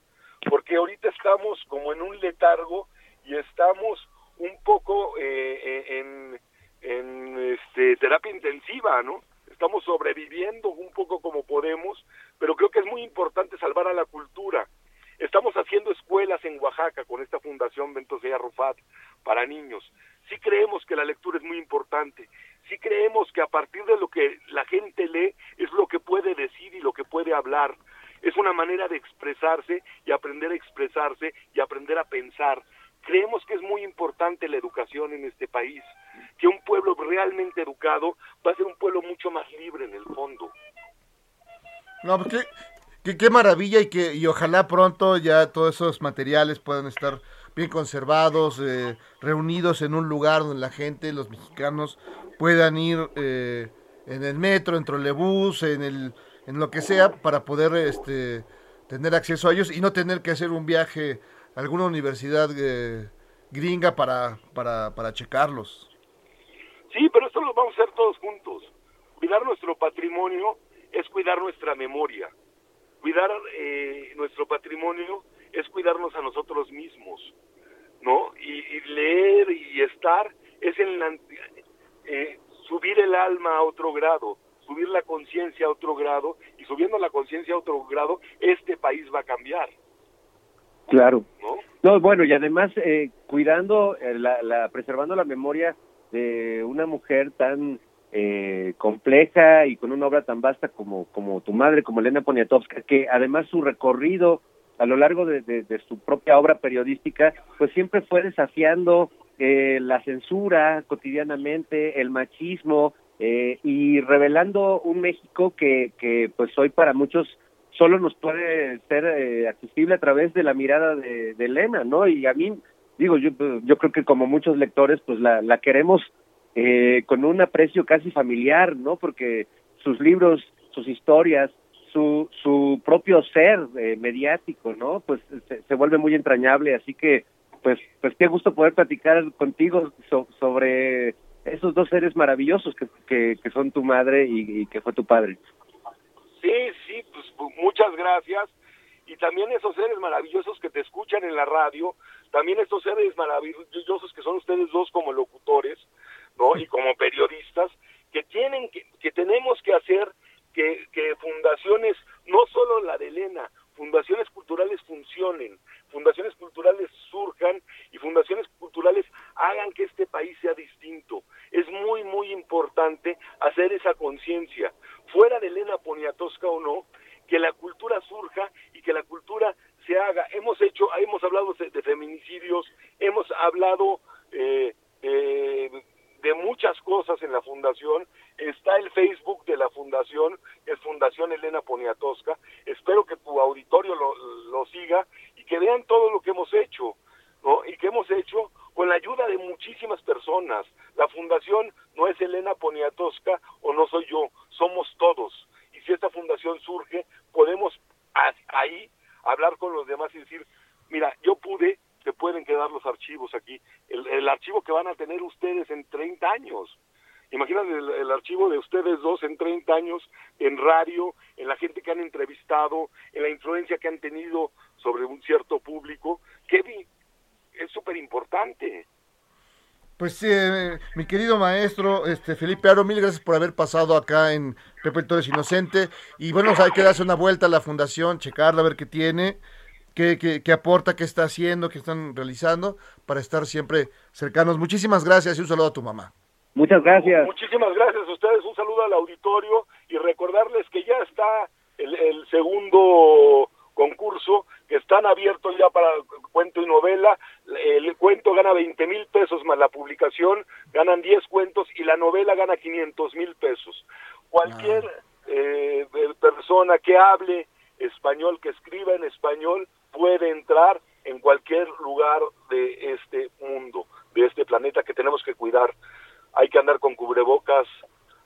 porque ahorita estamos como en un letargo y estamos un poco eh, eh, en, en este, terapia intensiva, ¿no? Estamos sobreviviendo un poco como podemos, pero creo que es muy importante salvar a la cultura. Estamos haciendo escuelas en Oaxaca con esta fundación Ventosea Rufat para niños. Sí creemos que la lectura es muy importante. Sí creemos que a partir de lo que la gente lee es lo que puede decir y lo que puede hablar. Es una manera de expresarse y aprender a expresarse y aprender a pensar. Creemos que es muy importante la educación en este país, que un pueblo realmente educado va a ser un pueblo mucho más libre en el fondo. No, pues qué, qué, maravilla y que y ojalá pronto ya todos esos materiales puedan estar bien conservados, eh, reunidos en un lugar donde la gente, los mexicanos, puedan ir eh, en el metro, en trolebús, en el, en lo que sea, para poder este tener acceso a ellos y no tener que hacer un viaje a alguna universidad eh, gringa para, para, para checarlos. Sí, pero esto lo vamos a hacer todos juntos. Cuidar nuestro patrimonio es cuidar nuestra memoria. Cuidar eh, nuestro patrimonio es cuidarnos a nosotros mismos. ¿no? Y, y leer y estar es en la- eh, subir el alma a otro grado, subir la conciencia a otro grado, y subiendo la conciencia a otro grado, este país va a cambiar, Claro. ¿no? No, bueno, y además eh, cuidando, eh, la, la, preservando la memoria de una mujer tan eh, compleja y con una obra tan vasta como, como tu madre, como Elena Poniatowska, que además su recorrido a lo largo de, de- su propia obra periodística, pues siempre fue desafiando eh, la censura cotidianamente, el machismo eh, y revelando un México que, que pues hoy para muchos solo nos puede ser eh, accesible a través de la mirada de, de Elena, ¿no? Y a mí, digo, yo, yo creo que como muchos lectores, pues la, la queremos eh, con un aprecio casi familiar, ¿no? Porque sus libros, sus historias, su, su propio ser eh, mediático, ¿no? Pues se, se vuelve muy entrañable, así que, pues, pues qué gusto poder platicar contigo so- sobre esos dos seres maravillosos que, que, son tu madre y, y que fue tu padre. Sí, sí, pues pu- muchas gracias. Y también esos seres maravillosos que te escuchan en la radio, también estos seres maravillosos que son ustedes dos como locutores, ¿no? Y como periodistas, que tienen que, que tenemos que hacer que, que fundaciones, no solo la de Elena, fundaciones culturales funcionen, fundaciones culturales surjan y fundaciones culturales hagan que este país sea distinto. Es muy, muy importante hacer esa conciencia, fuera de Elena Poniatowska o no, que la cultura surja y que la cultura se haga. Hemos hecho, hemos hablado de, feminicidios, hemos hablado eh, eh, de muchas cosas en la fundación. Está el Facebook de la fundación, es Fundación Elena Poniatowska. Espero que tu auditorio lo, lo siga y que vean todo lo que hemos hecho, ¿no? Y que hemos hecho con la ayuda de muchísimas personas. La fundación no es Elena Poniatowska o no soy yo, somos todos. Y si esta fundación surge, podemos ahí hablar con los demás y decir, mira, yo pude, te pueden quedar los archivos aquí, el, el archivo que van a tener ustedes en 30 años. Imagínate el, archivo de ustedes dos en 30 años en radio, en la gente que han entrevistado, en la influencia que han tenido sobre un cierto público, vi- es súper importante. Pues eh, mi querido maestro, este Felipe Aro, mil gracias por haber pasado acá en Pepe Torres Inocente. Y bueno, hay que darse una vuelta a la fundación, checarla, a ver qué tiene, qué, qué, qué aporta, qué está haciendo, qué están realizando, para estar siempre cercanos. Muchísimas gracias y un saludo a tu mamá. Muchas gracias. Muchísimas gracias a ustedes, un saludo al auditorio y recordarles que ya está el, el segundo concurso, que están abiertos ya para cuento y novela. El cuento gana 20 mil pesos más la publicación, ganan 10 cuentos y la novela gana 500 mil pesos. Cualquier eh, persona que hable español, que escriba en español, puede entrar en cualquier lugar de este mundo, de este planeta que tenemos que cuidar. Hay que andar con cubrebocas,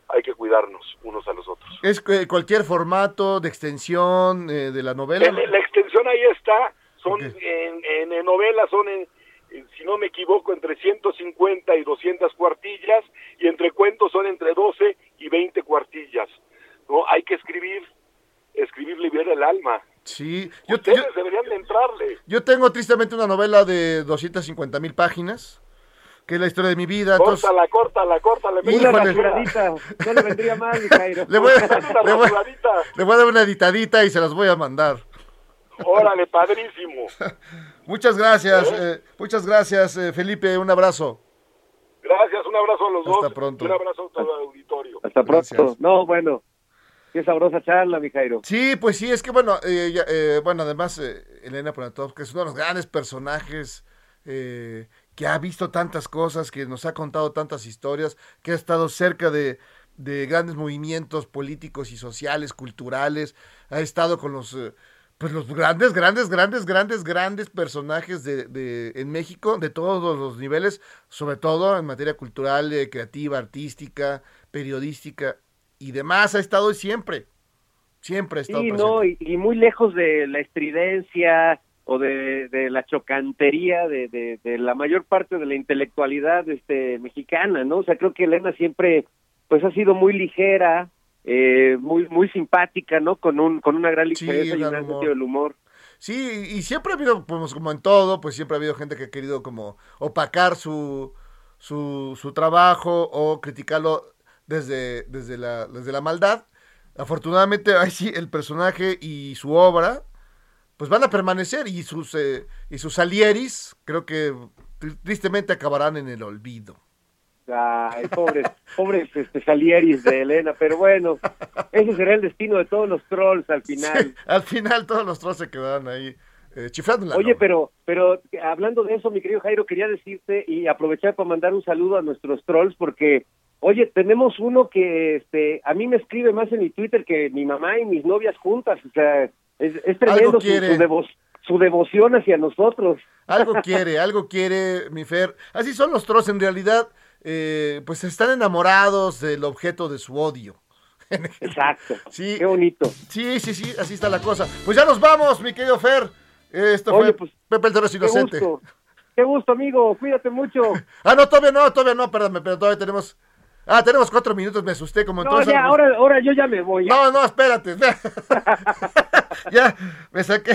hay que cuidarnos unos a los otros. Es eh, cualquier formato de extensión eh, de la novela. La, la extensión ahí está, son en, en, en novelas son, en, si no me equivoco, entre 150 y 200 cuartillas y entre cuentos son entre 12 y 20 cuartillas. No, hay que escribir, escribir libera el alma. Sí, yo, Ustedes yo, deberían de entrarle. Yo tengo tristemente una novela de 250 mil páginas que es la historia de mi vida. Córtala, entonces... córtala, córtala. Una rasuradita, no le vendría mal, Jairo. le, voy a, le, voy, le voy a dar una editadita y se las voy a mandar. Órale, padrísimo. muchas gracias, ¿Eh? Eh, muchas gracias, eh, Felipe, un abrazo. Gracias, un abrazo a los Hasta dos. Hasta pronto. Un abrazo a todo el auditorio. Hasta pronto. Gracias. No, bueno. Qué sabrosa charla, mi Jairo. Sí, pues sí, es que bueno, eh, eh, bueno, además eh, Elena Poniatowska es uno de los grandes personajes eh, que ha visto tantas cosas, que nos ha contado tantas historias, que ha estado cerca de, de grandes movimientos políticos y sociales, culturales, ha estado con los, eh, pues los grandes, grandes, grandes, grandes, grandes personajes de, en México, de todos los niveles, sobre todo en materia cultural, creativa, artística, periodística y demás, ha estado siempre, siempre ha estado sí, presente. no, y, y muy lejos de la estridencia, o de, de la chocantería de, de, de, la mayor parte de la intelectualidad este, mexicana, ¿no? O sea, creo que Elena siempre pues ha sido muy ligera, eh, muy muy simpática, ¿no? Con un con una gran ligereza sí, y un gran sentido del humor. Sí, y siempre ha habido, pues, como en todo, pues siempre ha habido gente que ha querido como opacar su, su, su trabajo o criticarlo desde, desde, la, desde la maldad. Afortunadamente, ahí sí, el personaje y su obra, pues van a permanecer y sus, eh, y sus alieris, creo que tri- tristemente acabarán en el olvido. Ay, pobres, pobres este, Salieris de Elena, pero bueno, ese será el destino de todos los trolls al final. Sí, al final todos los trozos se quedaron ahí eh, chiflando Oye, loma. pero, pero hablando de eso, mi querido Jairo, quería decirte y aprovechar para mandar un saludo a nuestros trolls porque, oye, tenemos uno que este, a mí me escribe más en mi Twitter que mi mamá y mis novias juntas, o sea, es, es tremendo su, quiere. su, devo- su devoción hacia nosotros. Algo quiere, algo quiere, mi Fer. Así son los trolls, en realidad, eh, pues están enamorados del objeto de su odio. Exacto. Sí. Qué bonito. Sí, sí, sí, así está la cosa. Pues ya nos vamos, mi querido Fer. Esto Oye, fue pues, Pepe el Torres Qué Inocente. gusto. Qué gusto, amigo. Cuídate mucho. Ah, no, todavía no, todavía no, espérame, pero todavía tenemos... Ah, tenemos cuatro minutos, me asusté como No, entonces... ya, ahora, ahora yo ya me voy. ya. No, no, espérate. ya, me saqué.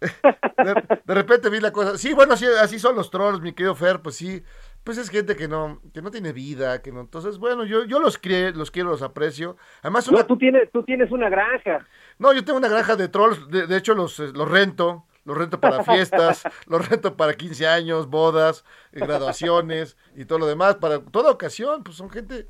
De, de repente vi la cosa. Sí, bueno, sí, así son los trolls, mi querido Fer, pues sí. Pues es gente que no, que no tiene vida, que no. Entonces, bueno, yo, yo los, crie- los quiero, los aprecio. Además, una- No, tú tienes, tú tienes una granja. no, yo tengo una granja de trolls, de, de hecho los, eh, los rento, los rento para fiestas, los rento para 15 años, bodas, eh, graduaciones y todo lo demás, para toda ocasión, pues son gente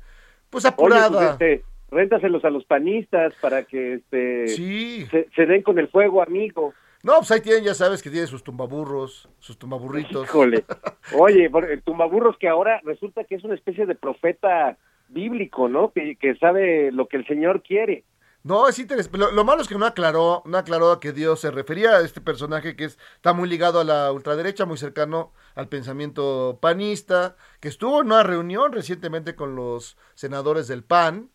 pues Oye, apurada. pues, este, réntaselos a los panistas para que este Sí. se, se den con el fuego, amigo. No, pues ahí tienen, ya sabes que tienen sus tumbaburros, sus tumbaburritos. Híjole. Oye, por- el tumbaburros que ahora resulta que es una especie de profeta bíblico, ¿no? Que, que sabe lo que el Señor quiere. No, es interesante. Lo, lo malo es que no aclaró, no aclaró a qué Dios se refería a este personaje que es, está muy ligado a la ultraderecha, muy cercano al pensamiento panista, que estuvo en una reunión recientemente con los senadores del PAN,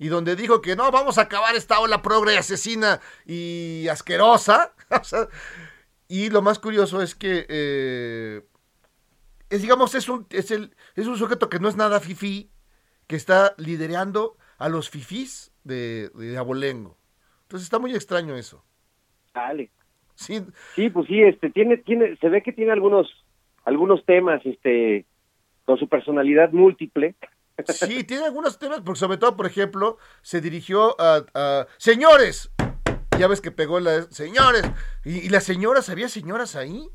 y donde dijo que no, vamos a acabar esta ola progre asesina y asquerosa. Y lo más curioso es que eh, es, digamos, es un, es, el, es un sujeto que no es nada fifí, que está liderando a los fifís de, de Abolengo. Entonces está muy extraño eso. Dale. Sí, Sí, pues sí, este tiene tiene se ve que tiene algunos algunos temas este con su personalidad múltiple. sí, tiene algunos temas, porque sobre todo, por ejemplo, se dirigió a, a- señores. Ya ves que pegó la señores. Y, y las señoras, ¿había señoras ahí?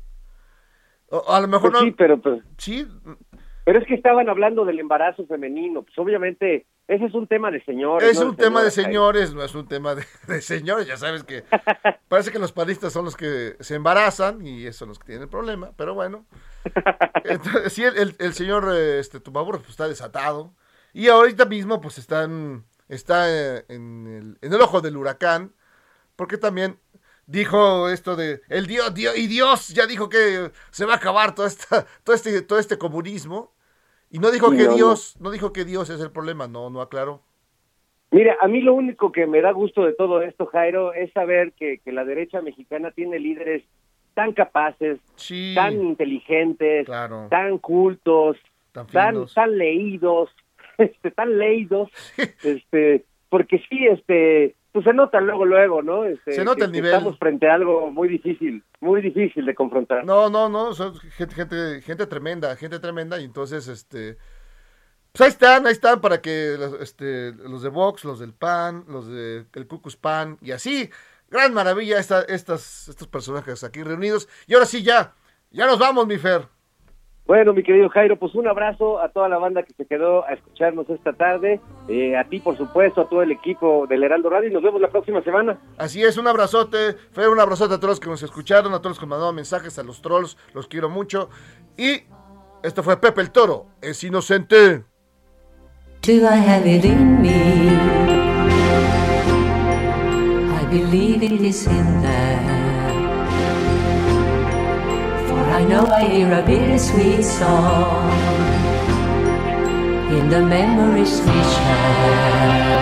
O- a lo mejor Pues no. sí, pero pues Sí, pero es que estaban hablando del embarazo femenino, pues obviamente ese es un tema de señores. es ¿no? un tema de señores, no es un tema de, de señores. Ya sabes que parece que los panistas son los que se embarazan y son los que tienen el problema, pero bueno. Entonces, sí, el, el- el señor este, Tumaburro pues, está desatado. Y ahorita mismo, pues están, está eh, en el, en el ojo del huracán. Porque también dijo esto de el Dios, Dios, y Dios ya dijo que se va a acabar toda esta, todo este, todo este comunismo. Y no dijo que no. Dios, no dijo que Dios es el problema, no, no aclaró. Mira, a mí lo único que me da gusto de todo esto, Jairo, es saber que, que la derecha mexicana tiene líderes tan capaces, Sí, tan inteligentes, claro. tan cultos, Tan tan, tan leídos, este, tan leídos, este, porque sí, este, pues se nota luego, luego, ¿no? Este, Se nota el nivel. Estamos frente a algo muy difícil, muy difícil de confrontar. No, no, no, son gente, gente, gente tremenda, gente tremenda, y entonces, este, pues ahí están, ahí están para que los, este, los de Vox, los del PAN, los de el Cucus PAN, y así, gran maravilla esta, estas, estos personajes aquí reunidos, y ahora sí ya, ya nos vamos, mi Fer. Bueno, mi querido Jairo, pues un abrazo a toda la banda que se quedó a escucharnos esta tarde, eh, a ti, por supuesto, a todo el equipo del Heraldo Radio, y nos vemos la próxima semana. Así es, un abrazote, Fer, un abrazote a todos los que nos escucharon, a todos los que mandaron mensajes, a los trolls, los quiero mucho, y esto fue Pepe el Toro, es inocente. Do I have it in me? I believe it is in there. I know I hear a bittersweet song in the memories we share.